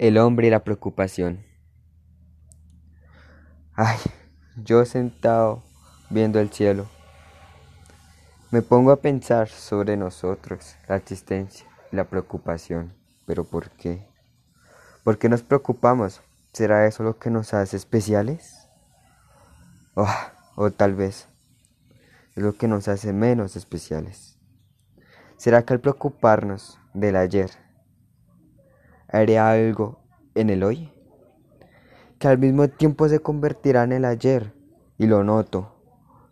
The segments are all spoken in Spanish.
El hombre y la preocupación. Ay, yo sentado viendo el cielo, me pongo a pensar sobre nosotros, la existencia y la preocupación. ¿Pero por qué? ¿Por qué nos preocupamos? ¿Será eso lo que nos hace especiales? Oh, o tal vez es lo que nos hace menos especiales. ¿Será que al preocuparnos del ayer haré algo en el hoy, que al mismo tiempo se convertirá en el ayer, y lo noto,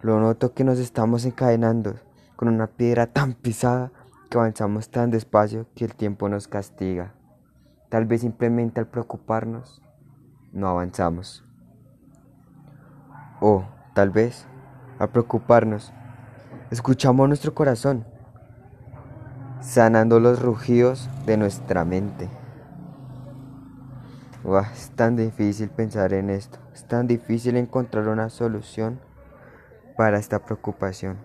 lo noto que nos estamos encadenando con una piedra tan pisada que avanzamos tan despacio que el tiempo nos castiga. Tal vez simplemente al preocuparnos no avanzamos. O tal vez al preocuparnos escuchamos nuestro corazón, sanando los rugidos de nuestra mente es tan difícil pensar en esto, es tan difícil encontrar una solución para esta preocupación.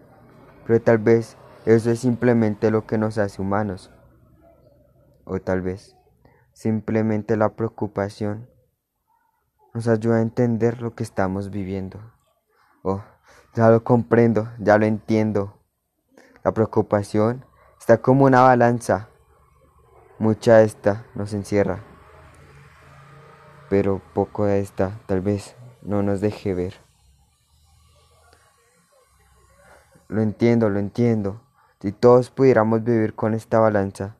Pero tal vez eso es simplemente lo que nos hace humanos. O tal vez simplemente la preocupación nos ayuda a entender lo que estamos viviendo. Oh, ya lo comprendo, ya lo entiendo. La preocupación está como una balanza. Mucha esta nos encierra pero poco de esta tal vez no nos deje ver. Lo entiendo, lo entiendo. Si todos pudiéramos vivir con esta balanza,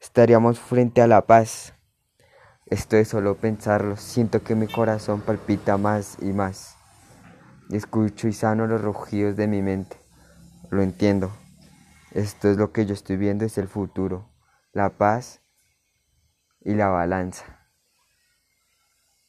estaríamos frente a la paz. Esto es solo pensarlo, siento que mi corazón palpita más y más. Escucho y sano los rugidos de mi mente. Lo entiendo. Esto es lo que yo estoy viendo, es el futuro, la paz y la balanza.